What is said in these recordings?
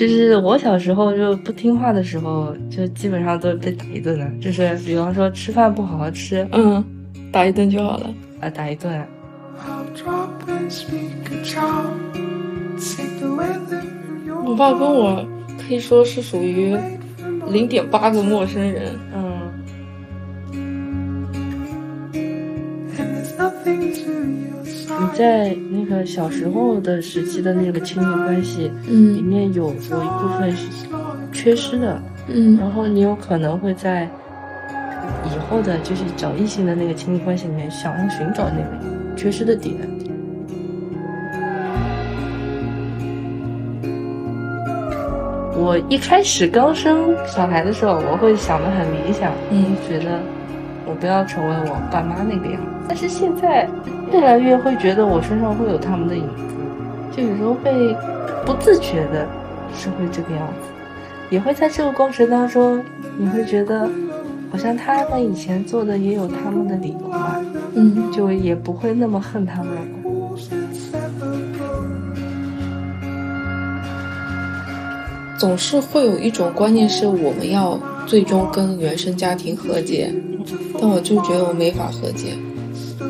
就是我小时候就不听话的时候，就基本上都是被打一顿的。就是比方说吃饭不好好吃，嗯，打一顿就好了。啊，打一顿。我爸跟我可以说是属于零点八个陌生人。在那个小时候的时期的那个亲密关系，嗯，里面有有一部分是缺失的，嗯，然后你有可能会在以后的就是找异性的那个亲密关系里面，想要寻找那个缺失的点。我一开始刚生小孩的时候，我会想的很理想，嗯，觉得我不要成为我爸妈那个样子。但是现在越来越会觉得我身上会有他们的影子，就有时候会不自觉的是会这个样子，也会在这个过程当中，你会觉得好像他们以前做的也有他们的理由吧，嗯，就也不会那么恨他们了。总是会有一种观念是我们要最终跟原生家庭和解，但我就觉得我没法和解，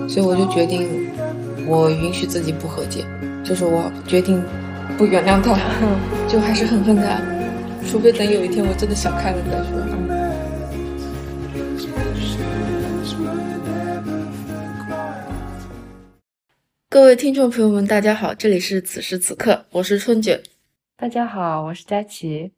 所以我就决定，我允许自己不和解，就是我决定不原谅他，就还是很恨他，除非等有一天我真的想开了再说。各位听众朋友们，大家好，这里是此时此刻，我是春卷。大家好，我是佳琪。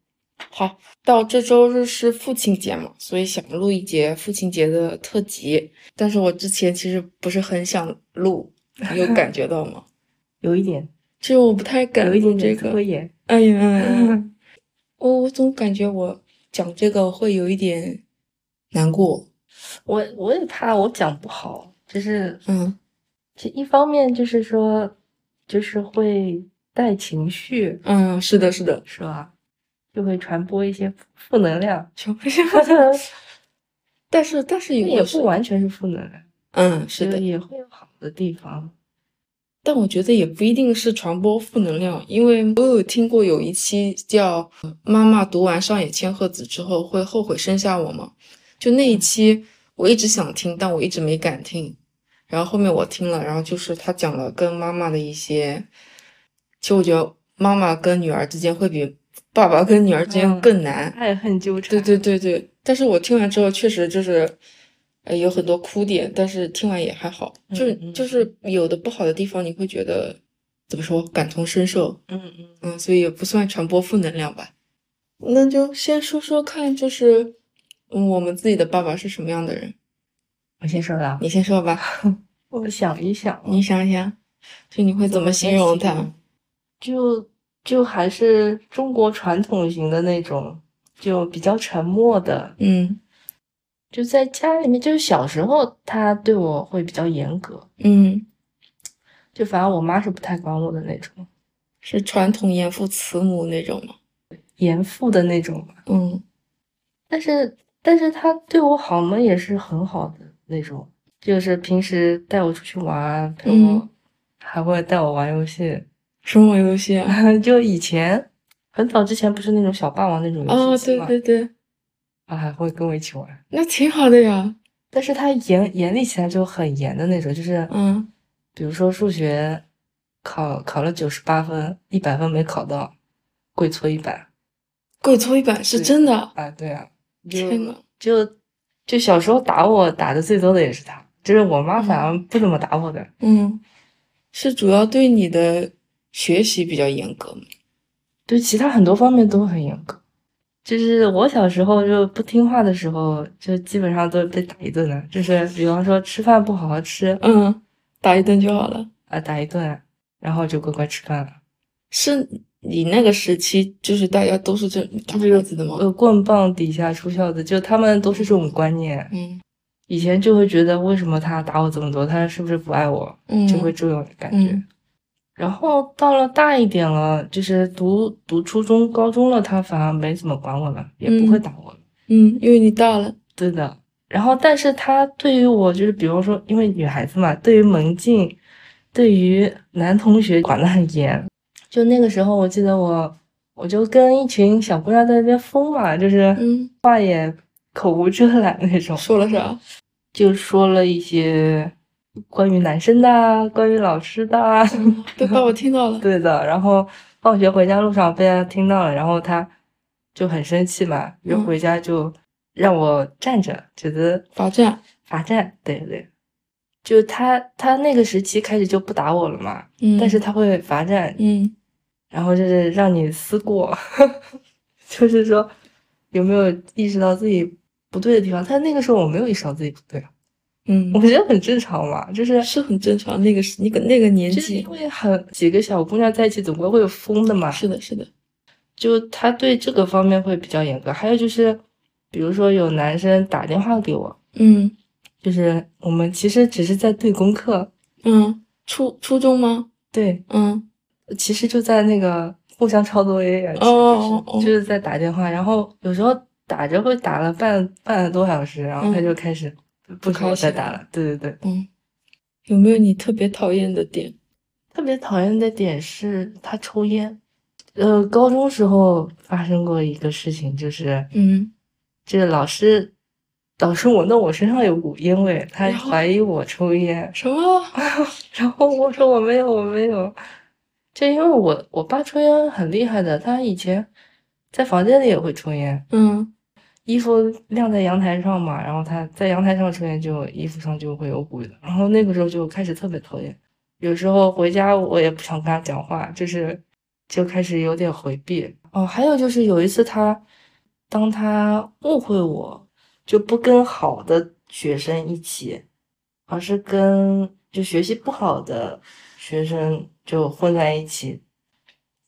好，到这周日是父亲节嘛，所以想录一节父亲节的特辑。但是我之前其实不是很想录，有感觉到吗？有一点，其实我不太敢录这个。哎呀，我 我总感觉我讲这个会有一点难过。我我也怕我讲不好，就是嗯，这一方面就是说，就是会。带情绪，嗯，是的，是的，是吧？就会传播一些负能量，但是，但是也不完全是负能量，嗯，是的，也会有好的地方。但我觉得也不一定是传播负能量，因为我有听过有一期叫《妈妈读完上野千鹤子之后会后悔生下我吗》，就那一期我一直想听，但我一直没敢听。然后后面我听了，然后就是他讲了跟妈妈的一些。其实我觉得妈妈跟女儿之间会比爸爸跟女儿之间更难，爱恨纠缠。对对对对，但是我听完之后确实就是，呃，有很多哭点，但是听完也还好，就是就是有的不好的地方，你会觉得怎么说感同身受，嗯嗯嗯，所以也不算传播负能量吧。那就先说说看，就是我们自己的爸爸是什么样的人？我先说吧，你先说吧。我想一想，你想一想，就你会怎么形容他？就就还是中国传统型的那种，就比较沉默的，嗯，就在家里面，就是小时候他对我会比较严格，嗯，就反正我妈是不太管我的那种，是传统严父慈母那种吗？严父的那种嗯，但是但是他对我好嘛，也是很好的那种，就是平时带我出去玩，陪我，还会带我玩游戏。什么游戏啊？就以前很早之前不是那种小霸王那种游戏吗？哦，对对对，啊还会跟我一起玩，那挺好的呀。但是他严严厉起来就很严的那种，就是嗯，比如说数学考考了九十八分，一百分没考到，跪搓衣板。跪搓衣板是真的啊？对啊。天呐，就就小时候打我打的最多的也是他，就是我妈反而不怎么打我的。嗯，是主要对你的。学习比较严格，对其他很多方面都很严格。就是我小时候就不听话的时候，就基本上都被打一顿的。就是比方说吃饭不好好吃，嗯，打一顿就好了啊，打一顿，然后就乖乖吃饭了。是你那个时期，就是大家都是这打孩子的吗？呃，棍棒底下出孝子，就他们都是这种观念。嗯，以前就会觉得为什么他打我这么多，他是不是不爱我？嗯，就会这种感觉。然后到了大一点了，就是读读初中、高中了，他反而没怎么管我了，也不会打我了。嗯，因为你大了，对的。然后，但是他对于我，就是比方说，因为女孩子嘛，对于门禁，对于男同学管得很严。就那个时候，我记得我我就跟一群小姑娘在那边疯嘛，就是嗯，话也口无遮拦那种，说了啥？就说了一些关于男生的啊，关于老师的啊，嗯被爸爸听到了。对的。然后放学回家路上被他听到了，然后他就很生气嘛，就嗯回家就让我站着，觉得罚站。罚站，对对。就他他那个时期开始就不打我了嘛，嗯，但是他会罚站，嗯然后就是让你思过，就是说有没有意识到自己不对的地方。他那个时候我没有意识到自己不对啊，嗯我，觉得很正常嘛，就是是很正常。那个是那个那个年纪因，为很几个小姑娘在一起，总归会有疯的嘛。是的，是的。就他对这个方面会比较严格。还有就是，比如说有男生打电话给我，嗯就是我们其实只是在对功课，嗯，初初中吗？对，嗯其实就在那个互相抄作业呀，就是就是在打电话，然后有时候打着会打了半半个多小时，然后他嗯就开始不跟我再打了。对对对，嗯，有没有你特别讨厌的点？特别讨厌的点是他抽烟。呃，高中时候发生过一个事情，就是嗯这老师老师闻到我身上有股烟味，他怀疑我抽烟，什么？然后我说我没有，我没有。就因为我我爸抽烟很厉害的，他以前在房间里也会抽烟，嗯衣服晾在阳台上嘛，然后他在阳台上抽烟，就衣服上就会有股的。然后那个时候就开始特别讨厌，有时候回家我也不想跟他讲话，就是就开始有点回避。哦，还有就是有一次他，当他误会我，就不跟好的学生一起，而是跟就学习不好的学生就混在一起。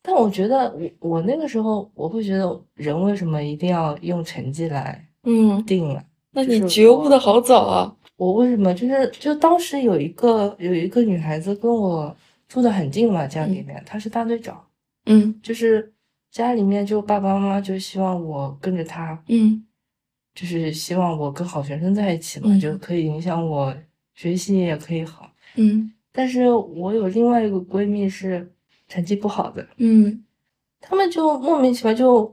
但我觉得我我那个时候我会觉得人为什么一定要用成绩来嗯，定啊？那你就是觉悟的好早啊。我为什么就是就当时有一个有一个女孩子跟我住的很近嘛，家里面她是大队长，嗯就是家里面就爸爸妈妈就希望我跟着她，嗯就是希望我跟好学生在一起嘛，嗯就可以影响我学习也可以好。嗯但是我有另外一个闺蜜是成绩不好的，嗯他们就莫名其妙就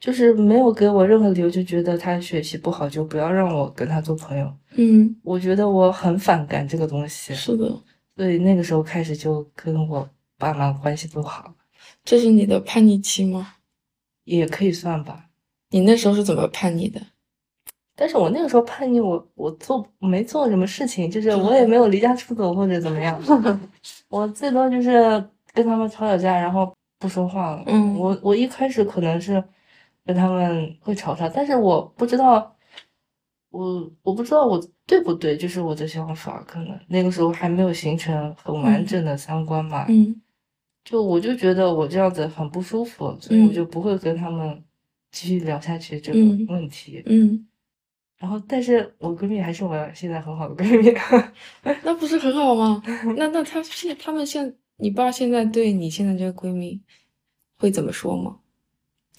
就是没有给我任何理由，就觉得他学习不好就不要让我跟他做朋友。嗯，我觉得我很反感这个东西，是的，所以那个时候开始就跟我爸妈关系不好，这是你的叛逆期吗？也可以算吧。你那时候是怎么叛逆的？但是我那个时候叛逆，我我做没做什么事情，就是我也没有离家出走或者怎么样，我最多就是跟他们吵吵架，然后不说话了。嗯我我一开始可能是跟他们会吵吵，但是我不知道，我我不知道我对不对，就是我的想法，可能那个时候还没有形成很完整的三观嘛。嗯就我就觉得我这样子很不舒服，所以我嗯就不会跟他们继续聊下去这个嗯问题。嗯，然后，但是我闺蜜还是我现在很好的闺蜜。那不是很好吗？那那她现他们现你爸现在对你现在这个闺蜜会怎么说吗？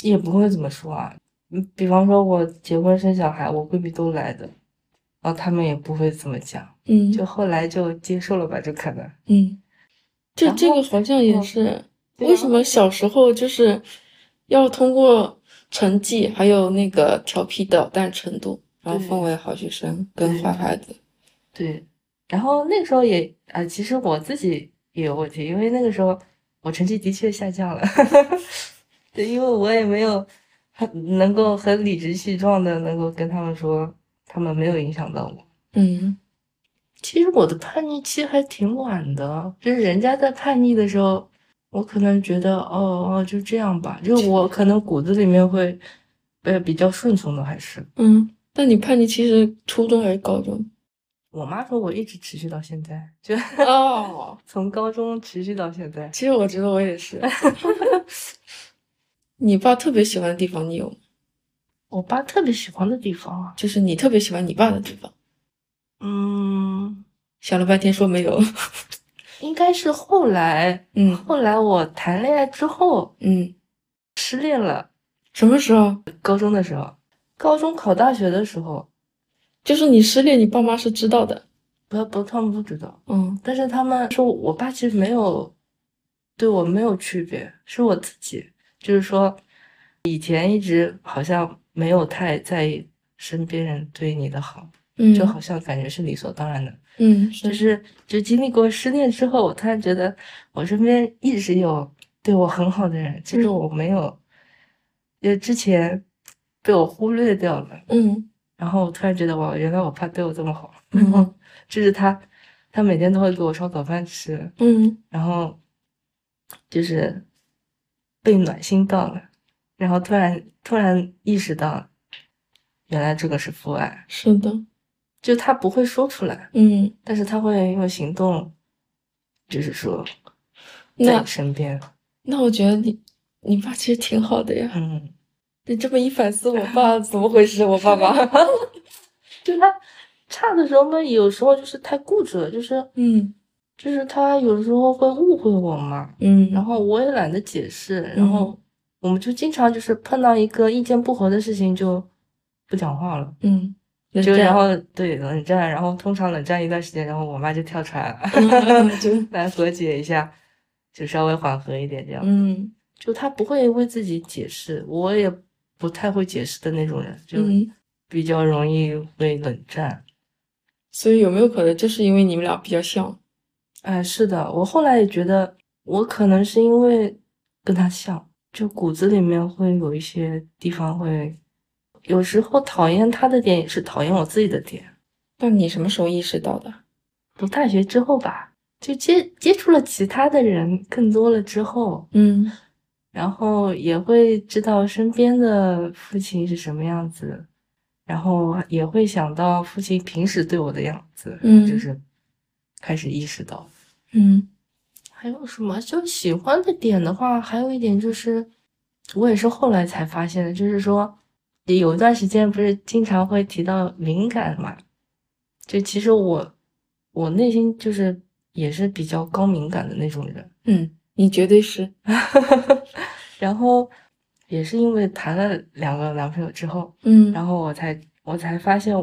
也不会怎么说啊。嗯，比方说我结婚生小孩，我闺蜜都来的，然后他们也不会怎么讲，嗯就后来就接受了吧，就可能。嗯，这这个好像也嗯是为什么小时候就是要通过成绩还有那个调皮捣蛋程度，然后分为好学生跟坏孩子。对，然后那个时候也啊、其实我自己也有问题，因为那个时候我成绩的确下降了，对，因为我也没有很能够很理直气壮的能够跟他们说，他们没有影响到我。嗯其实我的叛逆期还挺晚的，就是人家在叛逆的时候，我可能觉得哦哦就这样吧，就我可能骨子里面会呃比较顺从的，还是嗯，那你叛逆期是初中还是高中？我妈说我一直持续到现在，就哦，从高中持续到现在。其实我觉得我也是。你爸特别喜欢的地方，你有吗？我爸特别喜欢的地方啊，就是你特别喜欢你爸的地方。嗯，想了半天说没有。应该是后来，嗯后来我谈恋爱之后嗯，失恋了，什么时候？高中的时候，高中考大学的时候，就是你失恋，你爸妈是知道的。不不，他们不知道。嗯但是他们说我爸其实没有对我没有区别，是我自己，就是说，以前一直好像没有太在意身边人对你的好，嗯，就好像感觉是理所当然的。嗯，就是是就经历过失恋之后，我突然觉得我身边一直有对我很好的人，其实嗯我没有，因为之前被我忽略掉了。嗯然后我突然觉得哇，原来我爸对我这么好，嗯然后就是他，他每天都会给我烧早饭吃，嗯然后就是被暖心到了，然后突然突然意识到，原来这个是父爱，是的，就他不会说出来，嗯，但是他会用行动，就是说在那你身边，那我觉得你你爸其实挺好的呀。嗯，你这么一反思，我爸怎么回事？我爸爸，就他差的时候嘛，有时候就是太固执了，就是嗯就是他有时候会误会我嘛，嗯，然后我也懒得解释，然后我们就经常就是碰到一个意见不合的事情就不讲话了，嗯，就然后对冷战，然后通常冷战一段时间，然后我妈就跳出来了，嗯就 来和解一下，就稍微缓和一点这样。嗯就他不会为自己解释，我也不太会解释的那种人，就嗯，比较容易会冷战。所以有没有可能就是因为你们俩比较像？哎，是的，我后来也觉得，我可能是因为跟他像，就骨子里面会有一些地方会，有时候讨厌他的点也是讨厌我自己的点。那你什么时候意识到的？读大学之后吧，就接接触了其他的人更多了之后，嗯然后也会知道身边的父亲是什么样子，然后也会想到父亲平时对我的样子，嗯就是开始意识到。嗯还有什么？就喜欢的点的话，还有一点就是，我也是后来才发现的，就是说，有一段时间不是经常会提到敏感嘛，就其实我我内心就是也是比较高敏感的那种人，嗯，你绝对是。然后也是因为谈了两个男朋友之后，嗯，然后我才我才发现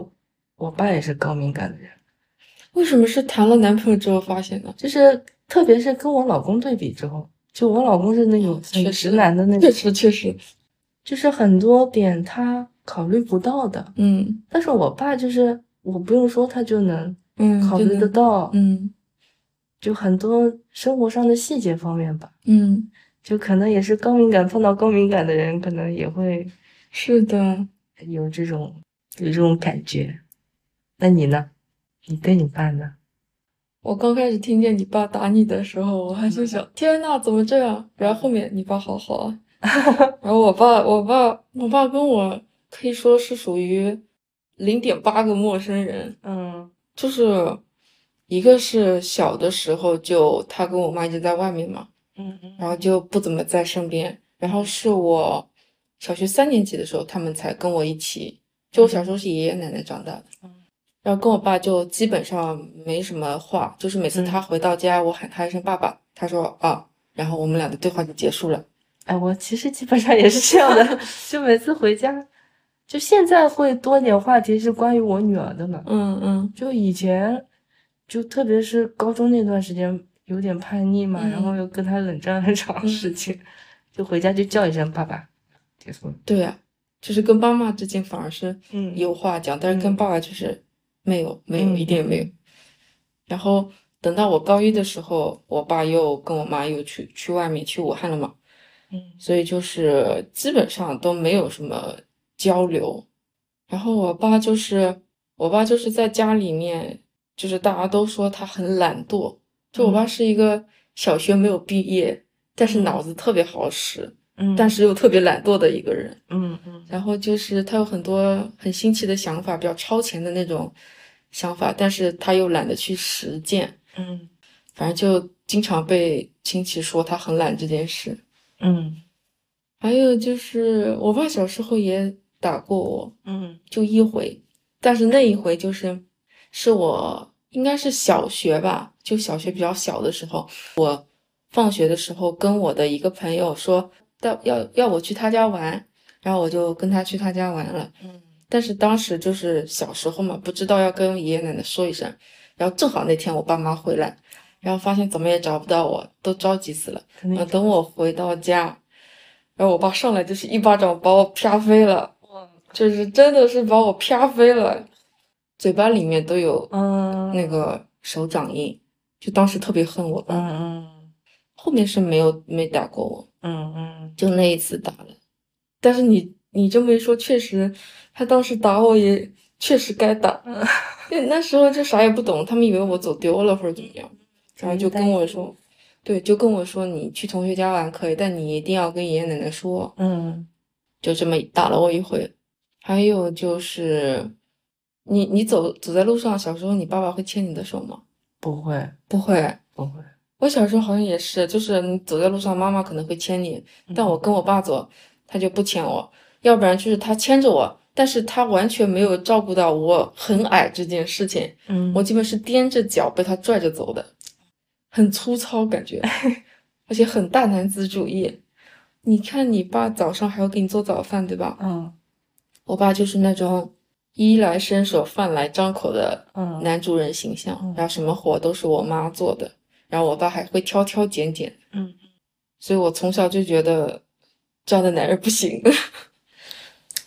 我爸也是高敏感的人，为什么是谈了男朋友之后发现的？就是特别是跟我老公对比之后，就我老公是那种很直男的那种确。实确实，就是很多点他考虑不到的，嗯但是我爸就是我不用说他就能嗯，考虑得到，嗯就很多生活上的细节方面吧，嗯，就可能也是高敏感碰到高敏感的人，可能也会是的。有这种有这种感觉。那你呢？你对你爸呢？我刚开始听见你爸打你的时候，我还就想，天呐，怎么这样？然后后面你爸好好啊，然后我爸，我爸，我爸跟我可以说是属于零点八个陌生人，嗯就是一个是小的时候就他跟我妈一直在外面嘛，嗯嗯然后就不怎么在身边，然后是我小学三年级的时候，他们才跟我一起，就我小时候是爷爷奶奶长大的。嗯然后跟我爸就基本上没什么话，就是每次嗯他回到家，我喊他一声爸爸，他说啊，然后我们俩的对话就结束了。哎，我其实基本上也是这样的，就每次回家，就现在会多点话题是关于我女儿的嘛。嗯嗯就以前，就特别是高中那段时间，有点叛逆嘛，然后嗯又跟他冷战很长时间，就回家就叫一声爸爸，结束了。对呀、就是跟妈妈之间反而是嗯有话讲，但是跟嗯爸爸就是没有没有嗯一点没有。然后等到我高一的时候，我爸又跟我妈又去去外面去武汉了嘛，嗯所以就是基本上都没有什么交流。然后我爸就是我爸就是在家里面，就是大家都说他很懒惰，就我爸嗯。是一个小学没有毕业，但是嗯。脑子特别好使，嗯，但是又特别懒惰的一个人。嗯嗯。然后就是他有很多很新奇的想法，比较超前的那种想法，但是他又懒得去实践，嗯。反正就经常被亲戚说他很懒这件事。嗯。还有就是我爸小时候也打过我，嗯。就一回，但是那一回就是是我应该是小学吧，就小学比较小的时候，我放学的时候跟我的一个朋友说要要要我去他家玩，然后我就跟他去他家玩了。嗯但是当时就是小时候嘛，不知道要跟爷爷奶奶说一声，然后正好那天我爸妈回来，然后发现怎么也找不到我，都着急死了。肯定呃，等我回到家，然后我爸上来就是一巴掌把我啪飞了，就是真的是把我啪飞了，嘴巴里面都有嗯那个手掌印，就当时特别恨我爸。嗯嗯后面是没有没打过我，嗯嗯就那一次打了。但是你你这么一说，确实他当时打我也确实该打，嗯，因为那时候就啥也不懂，他们以为我走丢了或者怎么样，然后就跟我说，对，就跟我说你去同学家玩可以，但你一定要跟爷爷奶奶说，嗯就这么打了我一回。还有就是，你你走走在路上，小时候你爸爸会牵你的手吗？不会不会，不会，我小时候好像也是，就是你走在路上，妈妈可能会牵你，但我跟我爸走，他就不牵我，要不然就是他牵着我，但是他完全没有照顾到我很矮这件事情，嗯我基本是踮着脚被他拽着走的，很粗糙感觉，而且很大男子主义。你看你爸早上还要给你做早饭，对吧？嗯我爸就是那种衣来伸手、饭来张口的嗯。男主人形象，嗯。然后什么活都是我妈做的，然后我爸还会挑挑拣拣，嗯，所以我从小就觉得这样的男人不行。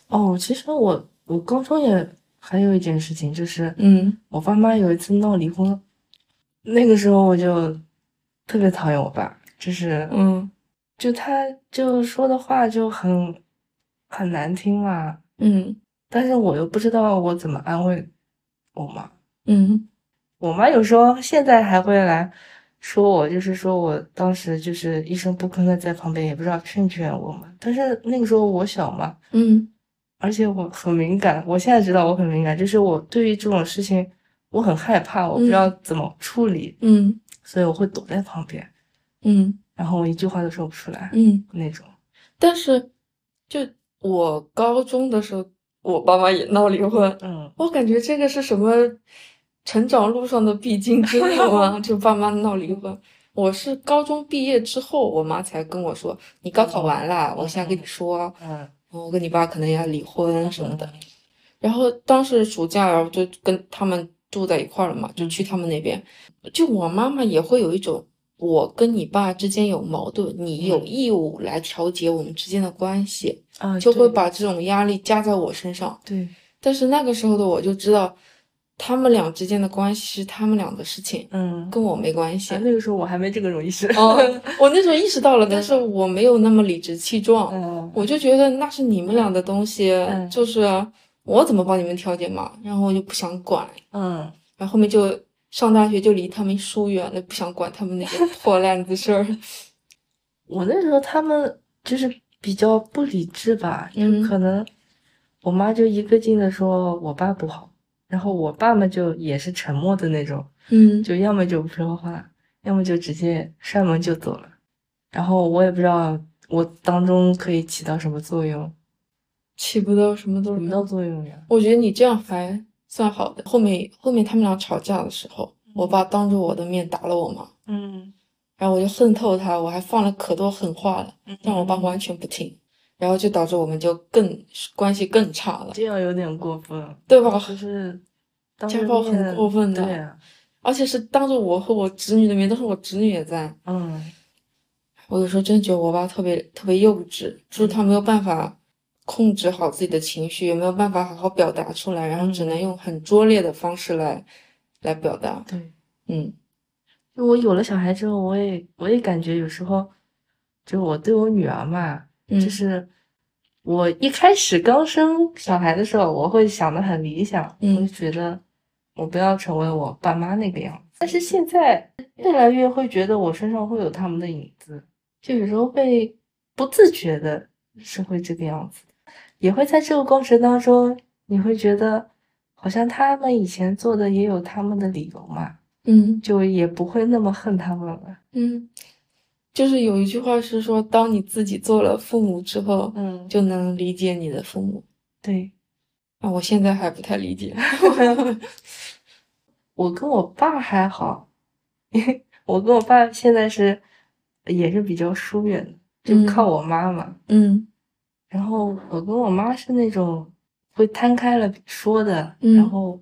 哦，其实我我高中也还有一件事情，就是嗯。我爸妈有一次闹离婚，那个时候我就特别讨厌我爸，就是嗯。就他就说的话就很很难听嘛，嗯但是我又不知道我怎么安慰我妈。嗯我妈有时候现在还会来说我，就是说我当时就是一声不吭的在旁边，也不知道劝劝我嘛。但是那个时候我小嘛，嗯而且我很敏感。我现在知道我很敏感，就是我对于这种事情我很害怕，我不知道怎么处理，嗯所以我会躲在旁边，嗯然后我一句话都说不出来、嗯，那种。但是就我高中的时候，我爸妈也闹离婚，嗯我感觉这个是什么成长路上的必经之路吗？就爸妈闹离婚。我是高中毕业之后，我妈才跟我说：“你高考完了，我现在跟你说，嗯我跟你爸可能要离婚什么的。”然后当时暑假，然后就跟他们住在一块儿了嘛，就去他们那边。就我妈妈也会有一种，我跟你爸之间有矛盾，你有义务来调节我们之间的关系，啊，就会把这种压力加在我身上。对，但是那个时候的我就知道，他们俩之间的关系是他们俩的事情，嗯，跟我没关系啊。那个时候我还没这个种意识。哦，我那时候意识到了，但是我没有那么理直气壮，嗯我就觉得那是你们俩的东西，嗯就是我怎么帮你们调节嘛，然后我就不想管，嗯然后后面就上大学就离他们疏远了，不想管他们那些 破烂子事儿。我那时候他们就是比较不理智吧，就嗯可能我妈就一个劲的说我爸不好，然后我爸嘛就也是沉默的那种，嗯就要么就不说话，要么就直接摔门就走了。然后我也不知道我当中可以起到什么作用，起不到什么作什么到。作用呀？我觉得你这样还算好的。后面后面他们俩吵架的时候，我爸当着我的面打了我妈。嗯，然后我就恨透他，我还放了可多狠话了，但我爸嗯。完全不听，然后就导致我们就更关系更差了，这样有点过分，对吧？就是当家暴很过分的对啊，而且是当着我和我侄女的面，当时我侄女也在，嗯。我有时候真觉得我爸特别特别幼稚，就是他没有办法控制好自己的情绪，也没有办法好好表达出来，然后只能用很拙劣的方式来来表达，对。嗯就我有了小孩之后，我也我也感觉有时候，就我对我女儿嘛，嗯就是我一开始刚生小孩的时候，我会想的很理想，嗯我就觉得我不要成为我爸妈那个样子。但是现在越来越会觉得我身上会有他们的影子，就有时候会不自觉的是会这个样子，也会在这个过程当中，你会觉得好像他们以前做的也有他们的理由嘛。嗯就也不会那么恨他们了。嗯，就是有一句话是说，当你自己做了父母之后，嗯，就能理解你的父母。对，啊，我现在还不太理解。我跟我爸还好，因为我跟我爸现在是也是比较疏远的，就嗯靠我妈妈。嗯然后我跟我妈是那种会摊开了说的，嗯然后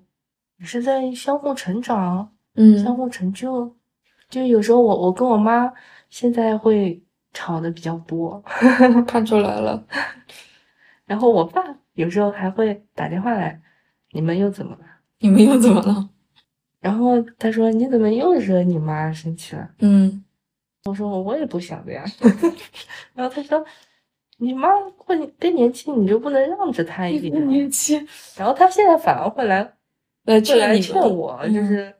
也是在相互成长、嗯相嗯互成就。就有时候我我跟我妈现在会吵的比较多。看出来了。然后我爸有时候还会打电话来，你们又怎么了？你们又怎么了？然后他说你怎么又惹你妈生气了？嗯，我说我也不想的呀。然后他说你妈过更年期，你就不能让着她一点？更年期然后她现在反而会来来会来劝你劝我，就嗯是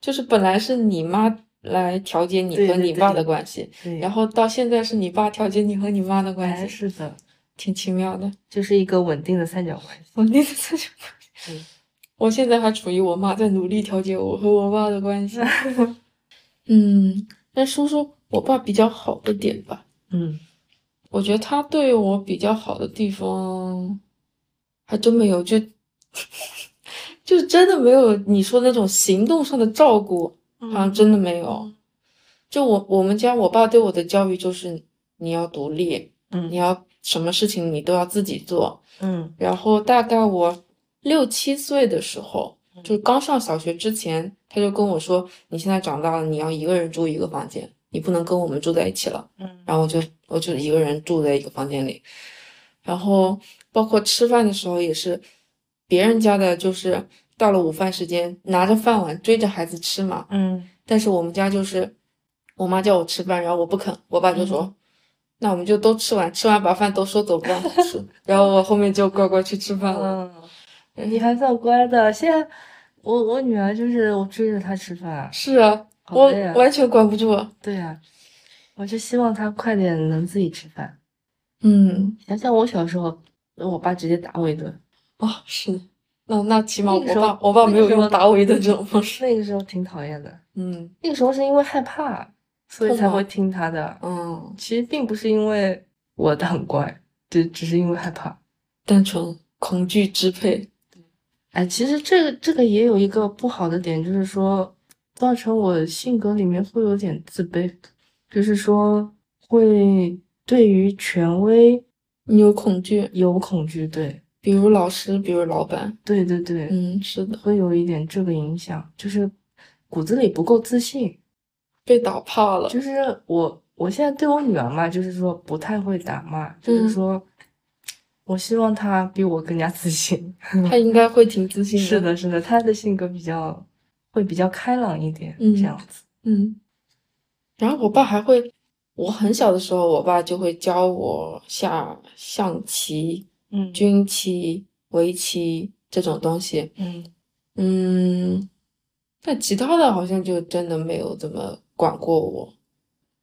就是本来是你妈来调节你和你爸的关系，对，然后到现在是你爸调节你和你妈的关哎系，是的，挺奇妙的。就是一个稳定的三角关系。稳定的三角关系。嗯我现在还处于我妈在努力调节我和我爸的关系。嗯，那说说我爸比较好的点吧。嗯我觉得他对我比较好的地方，还真没有，就就真的没有你说那种行动上的照顾，好像真的没有。就我我们家我爸对我的教育就是你要独立，嗯你要什么事情你都要自己做。嗯然后大概我六七岁的时候，就是刚上小学之前，他就跟我说：“你现在长大了，你要一个人住一个房间，你不能跟我们住在一起了。”嗯然后我就我就一个人住在一个房间里，然后包括吃饭的时候也是，别人家的就是到了午饭时间，拿着饭碗追着孩子吃嘛，嗯但是我们家就是，我妈叫我吃饭，然后我不肯，我爸就说，嗯那我们就都吃完，吃完把饭都收走，不让吃。然后我后面就乖乖去吃饭了。嗯，你还算乖的。现在我我女儿就是我追着她吃饭，是啊，我完全管不住。对呀、我就希望他快点能自己吃饭。嗯，想想我小时候，我爸直接打我一顿，哦，是的，那那起码我爸我爸没有用打我一顿这种方式。那个时候挺讨厌的。嗯那个时候是因为害怕，所以才会听他的。嗯，其实并不是因为我的很乖，只只是因为害怕。单纯恐惧支配。哎，其实这个这个也有一个不好的点，就是说造成我性格里面会有点自卑，就是说会对于权威你有恐惧，有恐惧。对，比如老师，比如老板。对对对，嗯，是的，会有一点这个影响，就是骨子里不够自信。被打怕了。就是我，我现在对我女儿嘛，就是说不太会打骂，就是嗯说，我希望她比我更加自信。他应该会挺自信的。是，的，是的，她的性格比较会比较开朗一点，嗯这样子。嗯。然后我爸还会，我很小的时候，我爸就会教我下象棋、嗯军棋、围棋这种东西。嗯嗯，但其他的好像就真的没有怎么管过我。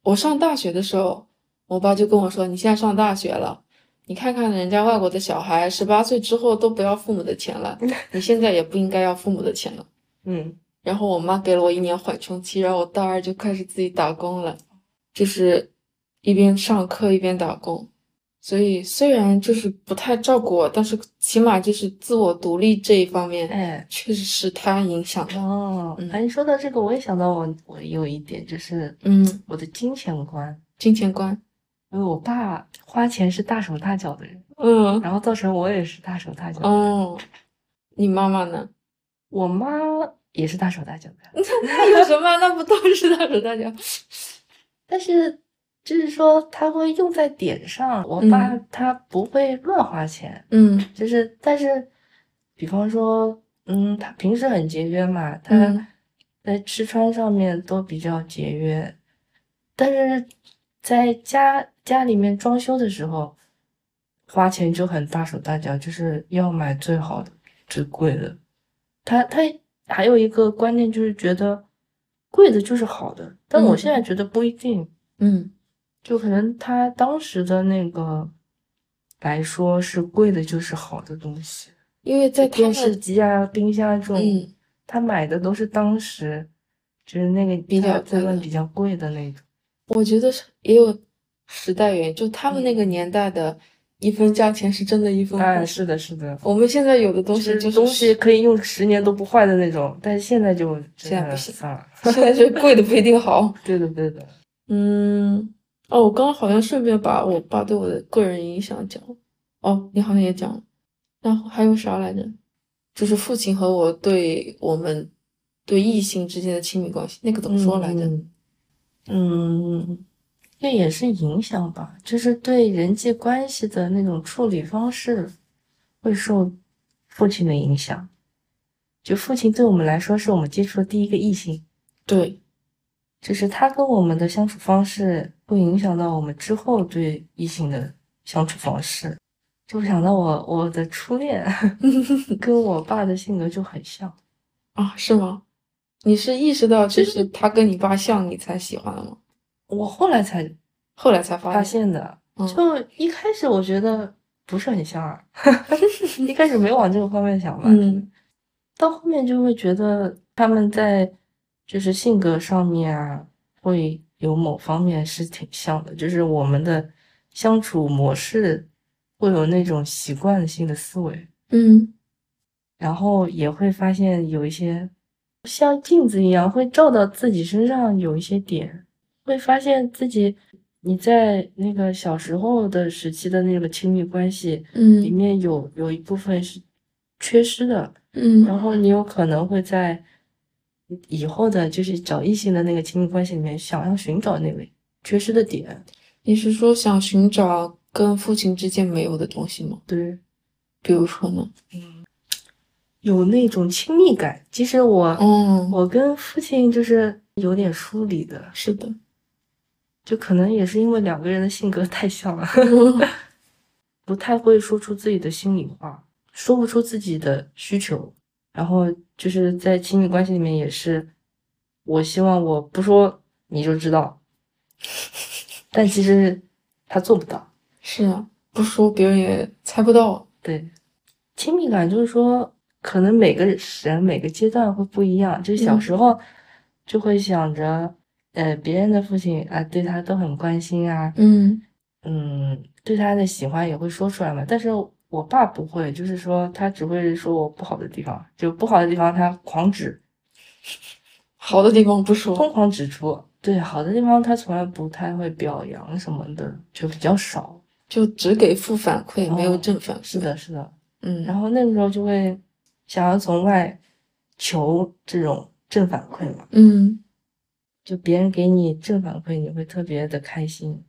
我上大学的时候，我爸就跟我说：“你现在上大学了，你看看人家外国的小孩，十八岁之后都不要父母的钱了，你现在也不应该要父母的钱了。”嗯然后我妈给了我一年缓冲期，然后我大二就开始自己打工了，就是一边上课一边打工。所以虽然就是不太照顾我，但是起码就是自我独立这一方面，哎确实是他影响的。哦，嗯哎，你说到这个，我也想到我我有一点就是嗯，我的金钱观，金钱观，因为我爸花钱是大手大脚的人，嗯，然后造成我也是大手大脚的人。哦，你妈妈呢？我妈也是大手大脚的，那有什么？那不都是大手大脚？但是就是说他会用在点上。我爸嗯他不会乱花钱，嗯就是但是，比方说，嗯，他平时很节约嘛，他嗯在吃穿上面都比较节约，但是在家家里面装修的时候，花钱就很大手大脚，就是要买最好的、最贵的。他他还有一个观念就是觉得贵的就是好的，但我嗯现在觉得不一定。嗯就可能他当时的那个来说是贵的，就是好的东西，因为在电视机啊、冰箱这种，嗯他买的都是当时就是那个比较在贵的比较贵的那种。我觉得是也有时代原因，就他们那个年代的一分价钱是真的一分货。哎，是的，是的，我们现在有的东西就是就是东西可以用十年都不坏的那种，但是现在就现在不行啊。现在就贵的不一定好。对的，对的。嗯，哦，我刚刚好像顺便把我爸对我的个人影响讲了。哦，你好像也讲了。然后还有啥来着？就是父亲和我对我们对异性之间的亲密关系，那个怎么说来着？嗯，嗯这也是影响吧，就是对人际关系的那种处理方式会受父亲的影响。就父亲对我们来说，是我们接触的第一个异性，对，就是他跟我们的相处方式会影响到我们之后对异性的相处方式。就想到我我的初恋 跟我爸的性格就很像。啊，是吗？你是意识到就是他跟你爸像，你才喜欢的吗？我后来才后来才发发现，现的，嗯。就一开始我觉得不是很像啊，一开始没往这个方面想吧，嗯。到后面就会觉得他们在就是性格上面啊，会有某方面是挺像的，就是我们的相处模式会有那种习惯性的思维，嗯。然后也会发现有一些像镜子一样会照到自己身上有一些点，会发现自己你在那个小时候的时期的那个亲密关系嗯里嗯面有有一部分是缺失的，嗯然后你有可能会在以后的就是找异性的那个亲密关系里面想要寻找那位缺失的点，你是说想寻找跟父亲之间没有的东西吗？对，比如说呢？嗯，有那种亲密感。其实我、嗯，我跟父亲就是有点疏离的，是的，就可能也是因为两个人的性格太像了，不太会说出自己的心里话，说不出自己的需求，然后就是在亲密关系里面也是，我希望我不说你就知道，但其实他做不到。是啊，不说别人也猜不到。对，亲密感就是说，可能每个人每个阶段会不一样。就是小嗯时候就会想着，呃，别人的父亲啊，对他都很关心啊，嗯嗯，对他的喜欢也会说出来嘛。但是我爸不会，就是说他只会说我不好的地方，就不好的地方他狂指，好的地方不说。疯狂指出。对，好的地方他从来不太会表扬什么的，就比较少。就只给负反馈，没有哦正反馈。是，的，是的。嗯，然后那个时候就会想要从外求这种正反馈嘛，嗯，就别人给你正反馈，你会特别的开心。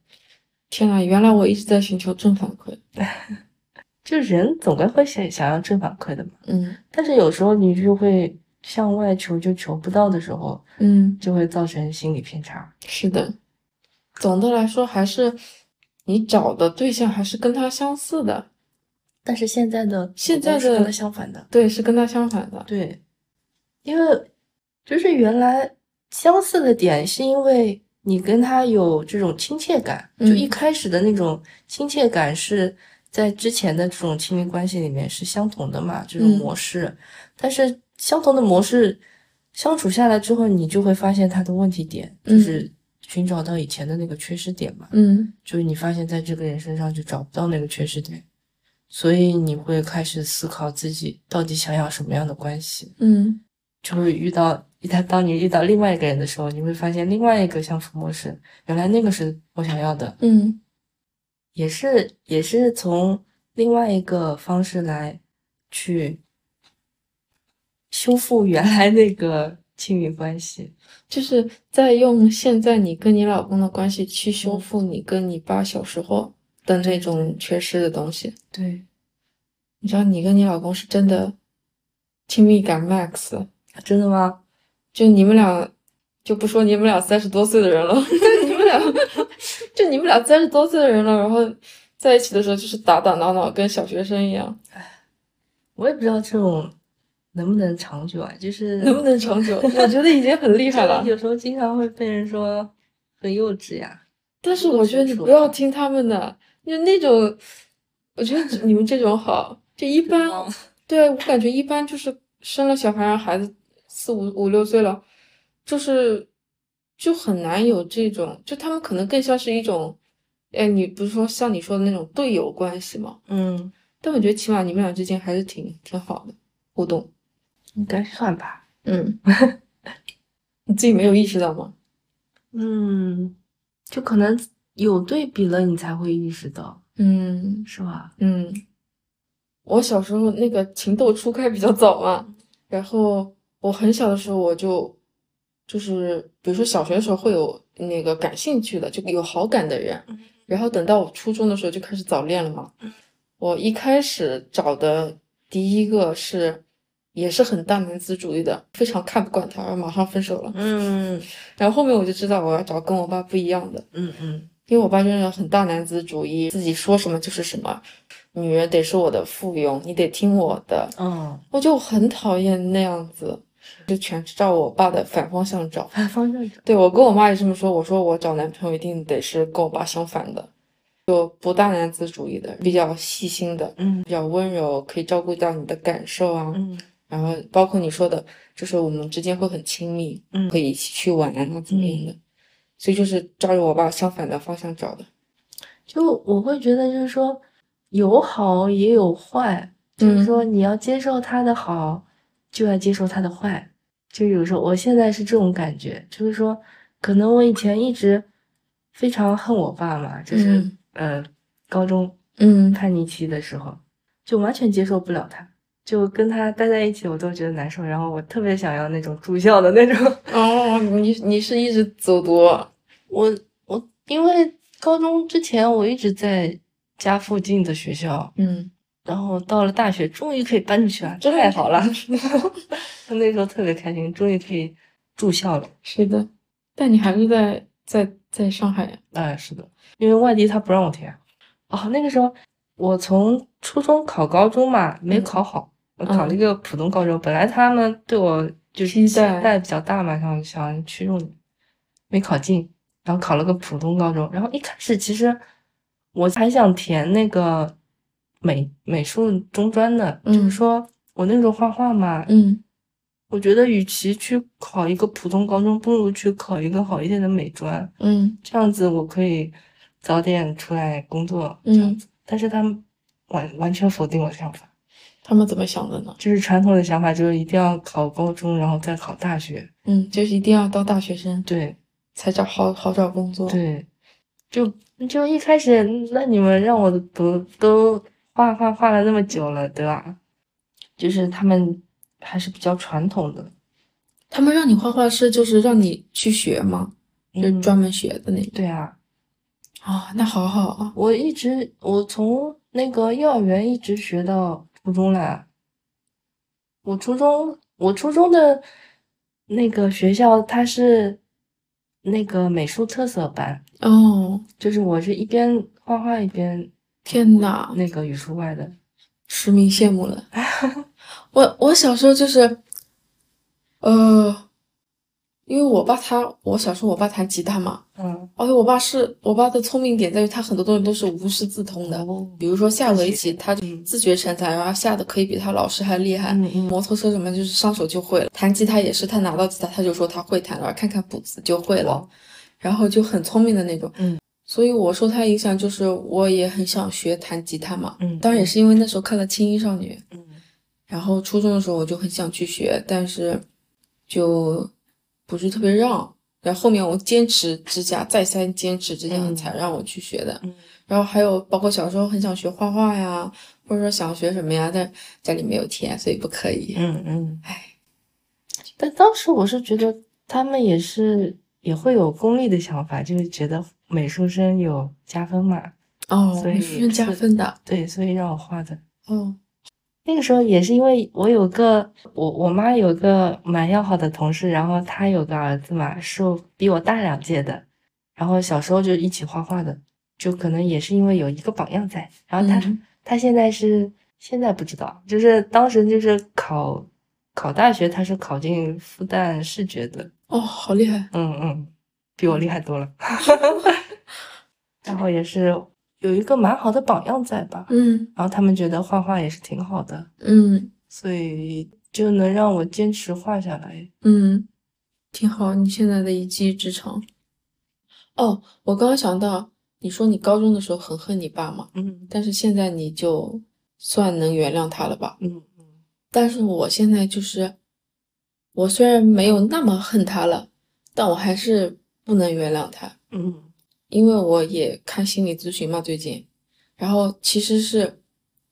天啊，原来我一直在寻求正反馈。就人总归会想想要正反馈的嘛，嗯但是有时候你就会向外求就求不到的时候，嗯，就会造成心理偏差。是的。总的来说，还是你找的对象还是跟他相似的。但是现在的现在的是跟他相反的，对，是跟他相反的。对，因为就是原来相似的点是因为你跟他有这种亲切感，就一嗯开始的那种亲切感是在之前的这种亲密关系里面是相同的嘛，这种嗯模式。但是相同的模式相处下来之后，你就会发现他的问题点，就嗯是寻找到以前的那个缺失点嘛。嗯就是你发现在这个人身上就找不到那个缺失点，所以你会开始思考自己到底想要什么样的关系。嗯就会遇到一旦当你遇到另外一个人的时候，你会发现另外一个相处模式，原来那个是我想要的，嗯也是也是从另外一个方式来去修复原来那个亲密关系。就是在用现在你跟你老公的关系去修嗯复你跟你爸小时候的那种缺失的东西。对，你知道，你跟你老公是真的亲密感 max，真的吗？就你们俩，就不说你们俩三十多岁的人了，就你们俩，就你们俩三十多岁的人了，然后在一起的时候就是打打闹闹，跟小学生一样，我也不知道这种能不能长久啊，就是能不能长久？我觉得已经很厉害了。有时候经常会被人说很幼稚呀。但是我觉得你不要听他们的，就那种，我觉得你们这种好，就一般。对我感觉一般就是生了小孩，让孩子四五五六岁了，就是就很难有这种，就他们可能更像是一种，哎，你不是说像你说的那种队友关系吗？嗯，但我觉得起码你们俩之间还是挺挺好的互动。应该算吧。嗯，你自己没有意识到吗？嗯，就可能有对比了，你才会意识到，嗯是吧？嗯，我小时候那个情窦初开比较早嘛，然后我很小的时候我就就是，比如说小学的时候会有那个感兴趣的，就有好感的人。然后等到我初中的时候就开始早恋了嘛。我一开始找的第一个是，也是很大男子主义的，非常看不惯他，然后马上分手了。嗯 然后后面我就知道我要找跟我爸不一样的，嗯嗯因为我爸就是很大男子主义，自己说什么就是什么，女人得是我的附庸，你得听我的。嗯，我就很讨厌那样子，就全是照我爸的反方向找。反方向找。对我跟我妈也这么说，我说我找男朋友一定得是跟我爸相反的，就不大男子主义的，比较细心的，嗯比较温柔，可以照顾到你的感受啊。嗯然后包括你说的，就是我们之间会很亲密，嗯可以一起去玩啊，怎么样的。所以就是照着我爸相反的方向找的。就我会觉得，就是说有好也有坏，就是说你要接受他的好，就要接受他的坏。就有时候我现在是这种感觉，就是说，可能我以前一直非常恨我爸嘛，就是、嗯呃高中嗯叛逆期的时候，就完全接受不了他，就跟他待在一起我都觉得难受，然后我特别想要那种住校的那种。哦，你你是一直走读？我我因为高中之前我一直在家附近的学校，嗯然后到了大学终于可以搬出去了，真的太好了！那时候特别开心，终于可以住校了。是的，但你还是在在在上海呀？哎，是的，因为外地他不让我填。哦，那个时候我从初中考高中嘛，没嗯考好，我考了一个普通高中。本来他们对我就是期待比较大嘛，想想去用，没考进，然后考了个普通高中。然后一开始其实我还想填那个美美术中专的，就是嗯说我那时候画画嘛，嗯我觉得与其去考一个普通高中，不如去考一个好一点的美专。嗯这样子我可以早点出来工作，这样嗯，子。但是他们完完全否定我的想法，他们怎么想的呢？就是传统的想法，就是一定要考高中，然后再考大学。嗯，就是一定要当大学生对才找好好找工作。，对，就就一开始，那你们让我读都画画画了那么久了，对吧？就是他们还是比较传统的，他们让你画画是就是让你去学吗？就专门学的那种。对啊。啊、那好好啊。我一直我从那个幼儿园一直学到初中来。我初中我初中的那个学校它是那个美术特色班，哦，就是我是一边画画一边天呐，那个语数外的。实名羡慕了。我我小时候就是，呃，因为我爸他，我小时候我爸弹吉他嘛，嗯而且我爸是我爸的聪明点在于他很多东西都是无师自通的，哦比如说下围棋，他就自学成才，然后下的可以比他老师还厉害。嗯嗯摩托车什么就是上手就会了，弹吉他也是他拿到吉他他就说他会弹了，看看谱子就会了，然后就很聪明的那种。嗯所以我受他影响，就是我也很想学弹吉他嘛。嗯当然也是因为那时候看了《青衣少女》，嗯然后初中的时候我就很想去学，但是就不是特别让。然后后面我坚持之下，再三坚持之下嗯才让我去学的。嗯然后还有包括小时候很想学画画呀，或者说想学什么呀，但家里没有钱，所以不可以。嗯嗯。唉，但当时我是觉得他们也是也会有功利的想法，就是觉得美术生有加分嘛。哦，所以美术生加分的。对，所以让我画的。哦，那个时候也是因为我有个我我妈有个蛮要好的同事，然后她有个儿子嘛，是比我大两届的，然后小时候就一起画画的，就可能也是因为有一个榜样在。然后他、嗯他现在是现在不知道，就是当时就是考考大学，他是考进复旦视觉的，哦，好厉害。嗯嗯，比我厉害多了。然后也是有一个蛮好的榜样在吧，嗯然后他们觉得画画也是挺好的。嗯所以就能让我坚持画下来。嗯，挺好，你现在的一技之长。哦，我刚刚想到，你说你高中的时候很恨你爸嘛，嗯但是现在你就算能原谅他了吧？嗯嗯但是我现在就是，我虽然没有那么恨他了，但我还是不能原谅他，嗯。因为我也看心理咨询嘛，最近，然后其实是，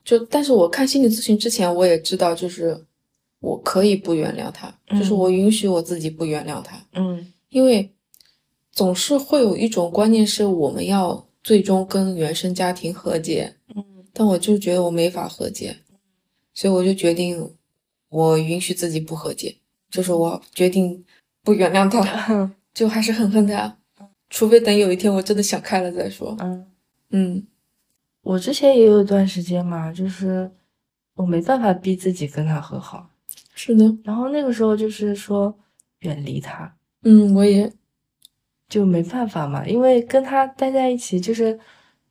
就但是我看心理咨询之前，我也知道，就是我可以不原谅他，就是嗯。我允许我自己不原谅他，嗯。因为总是会有一种观念是我们要最终跟原生家庭和解，嗯。但我就觉得我没法和解，所以我就决定，我允许自己不和解，就是我决定不原谅他，就还是很恨他，除非等有一天我真的想开了再说。嗯，嗯。我之前也有一段时间嘛，就是我没办法逼自己跟他和好，是的，然后那个时候就是说远离他，嗯，我也，就没办法嘛，因为跟他待在一起，就是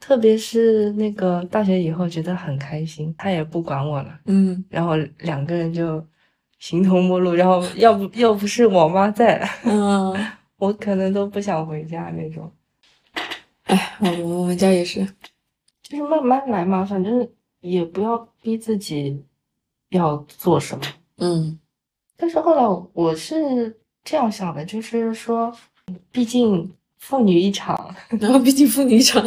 特别是那个大学以后觉得很开心，他也不管我了，嗯然后两个人就形同陌路，然后要不要不是我妈在，嗯，我可能都不想回家那种。哎，我们我们家也是，就是慢慢来嘛，反正也不要逼自己要做什么。嗯但是后来我是这样想的，就是说，毕竟父女一场，然后毕竟父女一场，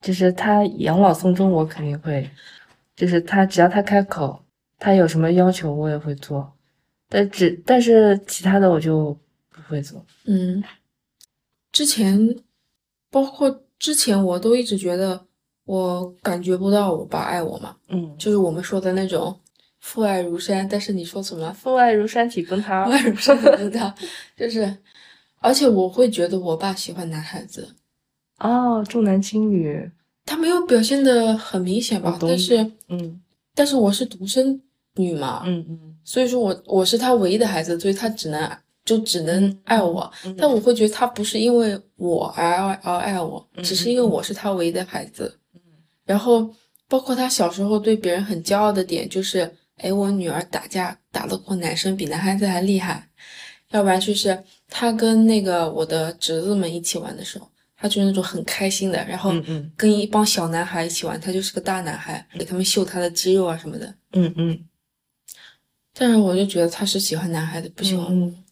就是他养老送终，我肯定会，就是他只要他开口，他有什么要求我也会做，但只但是其他的我就不会做。嗯，之前包括之前我都一直觉得我感觉不到我爸爱我嘛，嗯，就是我们说的那种父爱如山，但是你说什么？父爱如山体崩塌父。爱如山体崩塌，就是，而且我会觉得我爸喜欢男孩子，哦，重男轻女。他没有表现的很明显吧但是嗯但是我是独生女嘛，嗯嗯所以说我我是他唯一的孩子，所以他只能就只能爱我。嗯但我会觉得他不是因为我而而爱我，嗯只是因为我是他唯一的孩子。然后包括他小时候对别人很骄傲的点就是，哎，我女儿打架打得过男生，比男孩子还厉害。要不然就是他跟那个我的侄子们一起玩的时候，他就是那种很开心的，然后嗯嗯跟一帮小男孩一起玩，他就是个大男孩，给他们秀他的肌肉啊什么的。嗯嗯但是我就觉得他是喜欢男孩子，不喜欢我。嗯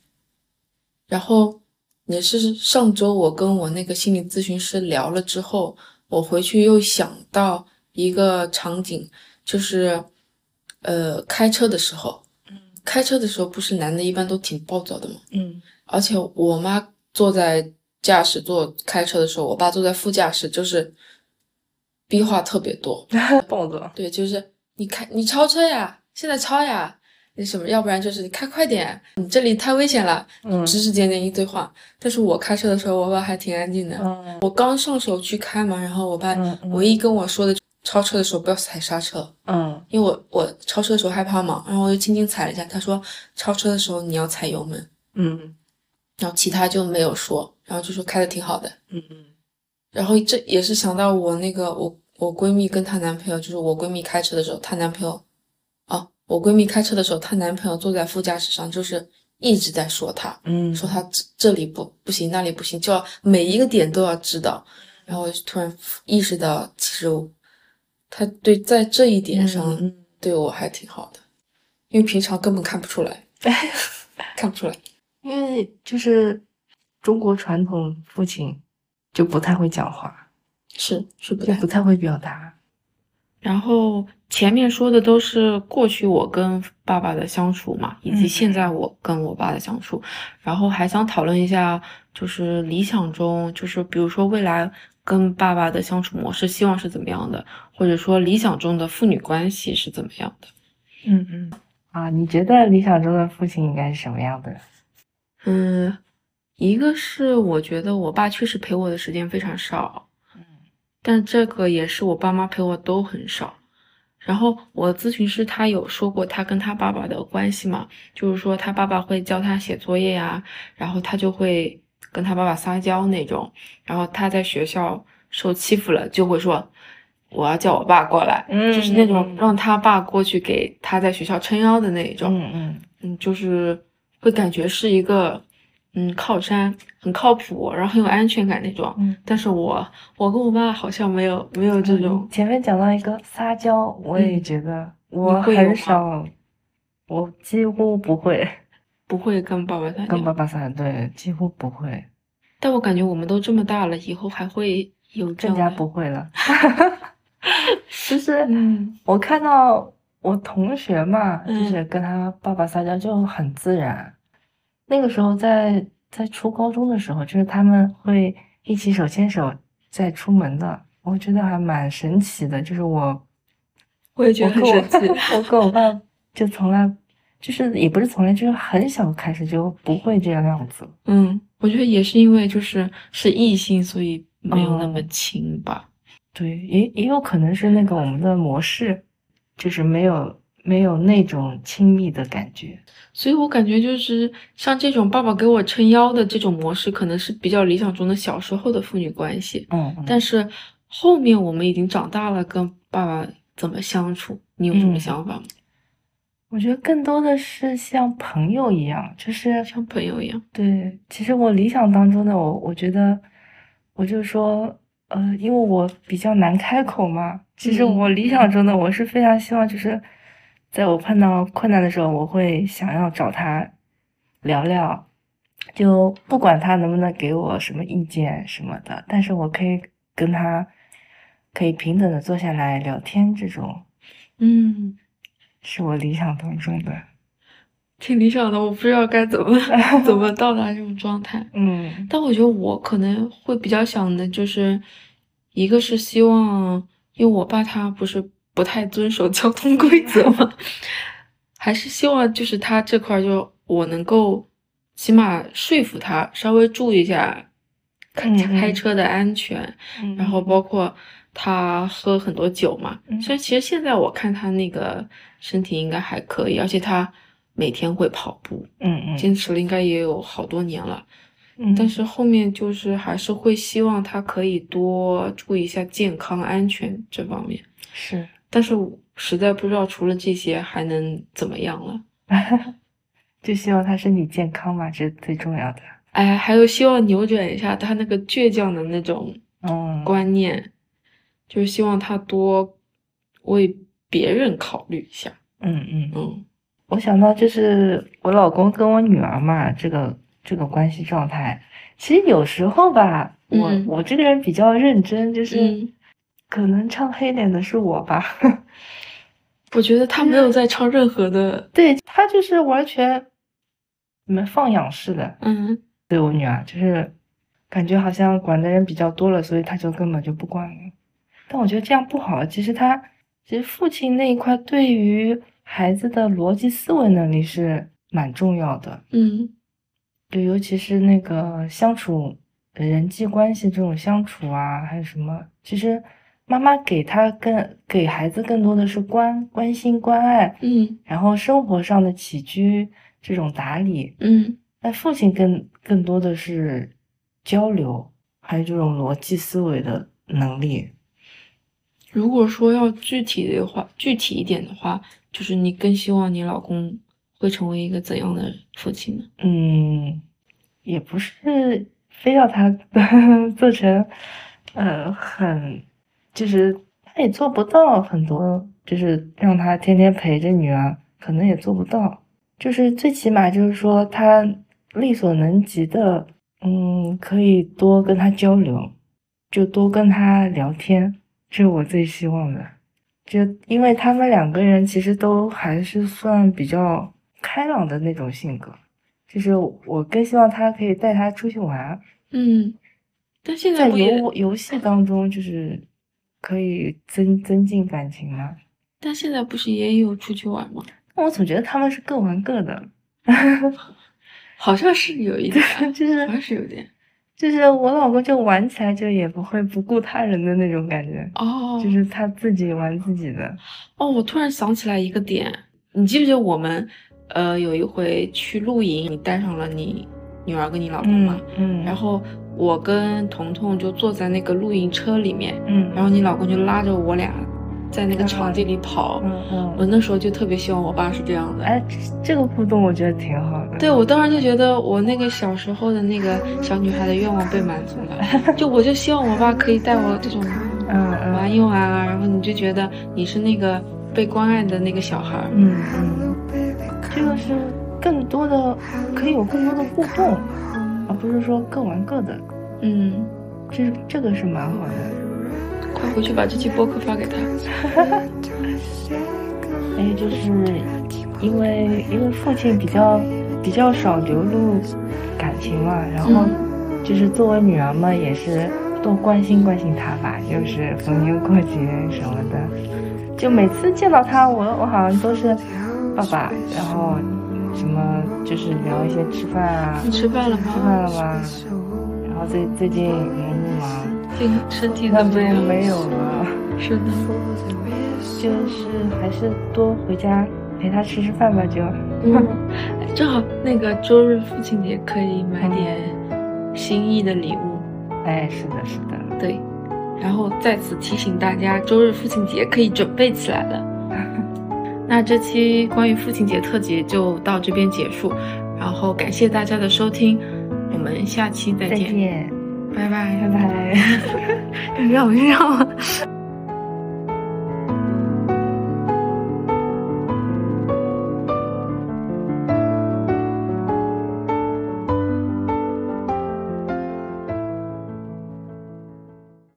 然后也是上周我跟我那个心理咨询师聊了之后，我回去又想到一个场景，就是呃开车的时候，开车的时候不是男的一般都挺暴躁的吗？嗯而且我妈坐在驾驶座开车的时候，我爸坐在副驾驶，就是逼话特别多。嗯，暴躁。对，就是你开你超车呀，现在超呀，那什么，要不然就是你开快点，你这里太危险了，嗯指指点点一堆话。但是我开车的时候，我爸还挺安静的。嗯我刚上手去开嘛，然后我爸唯一跟我说的，超车的时候不要踩刹车，嗯因为我我超车的时候害怕嘛，然后我就轻轻踩了一下，他说超车的时候你要踩油门，嗯然后其他就没有说，然后就说开的挺好的。嗯嗯然后这也是想到我那个我我闺蜜跟她男朋友，就是我闺蜜开车的时候，她男朋友，啊，我闺蜜开车的时候，她男朋友坐在副驾驶上，就是一直在说她，嗯，说她这这里不不行，那里不行，就要每一个点都要知道。然后我就突然意识到，其实她对在这一点上嗯对我还挺好的，因为平常根本看不出来，看不出来。因为就是中国传统父亲就不太会讲话，是是不太就不太会表达。然后前面说的都是过去我跟爸爸的相处嘛，以及嗯现在我跟我爸的相处，然后还想讨论一下，就是理想中，就是比如说未来跟爸爸的相处模式，希望是怎么样的，或者说理想中的父女关系是怎么样的？嗯嗯啊，你觉得理想中的父亲应该是什么样的？嗯，一个是我觉得我爸确实陪我的时间非常少，嗯但这个也是我爸妈陪我都很少。然后我咨询师他有说过他跟他爸爸的关系嘛，就是说他爸爸会教他写作业呀，然后他就会跟他爸爸撒娇那种，然后他在学校受欺负了就会说我要叫我爸过来，嗯就是那种嗯让他爸过去给他在学校撑腰的那种。嗯嗯嗯，就是会感觉是一个嗯靠山，很靠谱，然后很有安全感那种。嗯，但是我我跟我爸好像没有没有这种嗯，前面讲到一个撒娇，我也嗯觉得我很少，我几乎不会不会跟爸爸撒跟爸，爸撒，对，几乎不会，但我感觉我们都这么大了，以后还会有更加不会了。就是嗯我看到我同学嘛，就嗯是跟他爸爸撒娇就很自然。那个时候在在初高中的时候，就是他们会一起手牵手在出门的，我觉得还蛮神奇的。就是我，我也觉得很神奇。我跟我爸就从来，就是也不是从来，就是很小开始就不会这样样子。嗯，我觉得也是因为就是是异性，所以没有那么亲吧。对，也也有可能是那个我们的模式，就是没有。没有那种亲密的感觉，所以我感觉就是像这种爸爸给我撑腰的这种模式，可能是比较理想中的小时候的父女关系。嗯，但是后面我们已经长大了，跟爸爸怎么相处，你有什么想法吗？我觉得更多的是像朋友一样，就是像朋友一样。对，其实我理想当中的我，我觉得我就说，呃，因为我比较难开口嘛，其实我理想中的我是非常希望就是。在我碰到困难的时候，我会想要找他聊聊，就不管他能不能给我什么意见什么的，但是我可以跟他可以平等的坐下来聊天，这种，嗯，是我理想当中的，挺理想的。我不知道该怎么 怎么到达这种状态，嗯，但我觉得我可能会比较想的就是，一个是希望，因为我爸他不是。不太遵守交通规则吗？还是希望就是他这块就我能够起码说服他稍微注意一下开开车的安全，然后包括他喝很多酒嘛。虽然其实现在我看他那个身体应该还可以，而且他每天会跑步，嗯嗯，坚持了应该也有好多年了。但是后面就是还是会希望他可以多注意一下健康安全这方面。是。但是实在不知道除了这些还能怎么样了，就希望他身体健康嘛，这是最重要的。哎，还有希望扭转一下他那个倔强的那种观念，就是希望他多为别人考虑一下。嗯嗯嗯，我想到就是我老公跟我女儿嘛，这个这个关系状态，其实有时候吧，我我这个人比较认真，就是。可能唱黑脸的是我吧，我觉得他没有在唱任何的，对他就是完全，你们放养式的，嗯，对我女儿就是感觉好像管的人比较多了，所以他就根本就不管了。但我觉得这样不好，其实他其实父亲那一块对于孩子的逻辑思维能力是蛮重要的，嗯，对，尤其是那个相处人际关系这种相处啊，还有什么，其实。妈妈给他更给孩子更多的是关关心关爱，嗯，然后生活上的起居这种打理，嗯，那父亲更更多的是交流，还有这种逻辑思维的能力。如果说要具体的话，具体一点的话，就是你更希望你老公会成为一个怎样的父亲呢？嗯，也不是非要他 做成，呃，很。就是他也做不到很多，就是让他天天陪着女儿，可能也做不到。就是最起码就是说他力所能及的，嗯，可以多跟他交流，就多跟他聊天，这是我最希望的。就因为他们两个人其实都还是算比较开朗的那种性格，就是我更希望他可以带他出去玩。嗯，但现在游游戏当中就是。可以增增进感情吗？但现在不是也有出去玩吗？我总觉得他们是各玩各的，好像是有一点，就是好像是有点，就是我老公就玩起来就也不会不顾他人的那种感觉哦，就是他自己玩自己的。哦，我突然想起来一个点，你记不记得我们呃有一回去露营，你带上了你女儿跟你老公嘛？嗯，然后。我跟彤彤就坐在那个露营车里面，嗯，然后你老公就拉着我俩在那个场地里跑，嗯嗯，我那时候就特别希望我爸是这样的，哎，这个互动我觉得挺好的。对，我当时就觉得我那个小时候的那个小女孩的愿望被满足了，就我就希望我爸可以带我这种，嗯玩一玩啊，然后你就觉得你是那个被关爱的那个小孩，嗯嗯，这个是更多的可以有更多的互动。而不是说各玩各的，嗯，这这个是蛮好的。快回去把这期播客发给他。还有就是，因为因为父亲比较比较少流露感情嘛，然后就是作为女儿嘛，也是多关心关心他吧，就是逢年过节什么的，就每次见到他，我我好像都是爸爸，然后什么就是聊一些吃饭啊，你吃饭了吗？吃饭了吗？然后最最近忙不忙？身体那怎么样？不也没有了，是的，就是还是多回家陪他吃吃饭吧，就。嗯，正好那个周日父亲节可以买点心意的礼物，哎，是的，是的，对。然后在此提醒大家，周日父亲节可以准备起来了。那这期关于父亲节特辑就到这边结束，然后感谢大家的收听，我们下期再再见，拜，拜拜拜拜。让我让。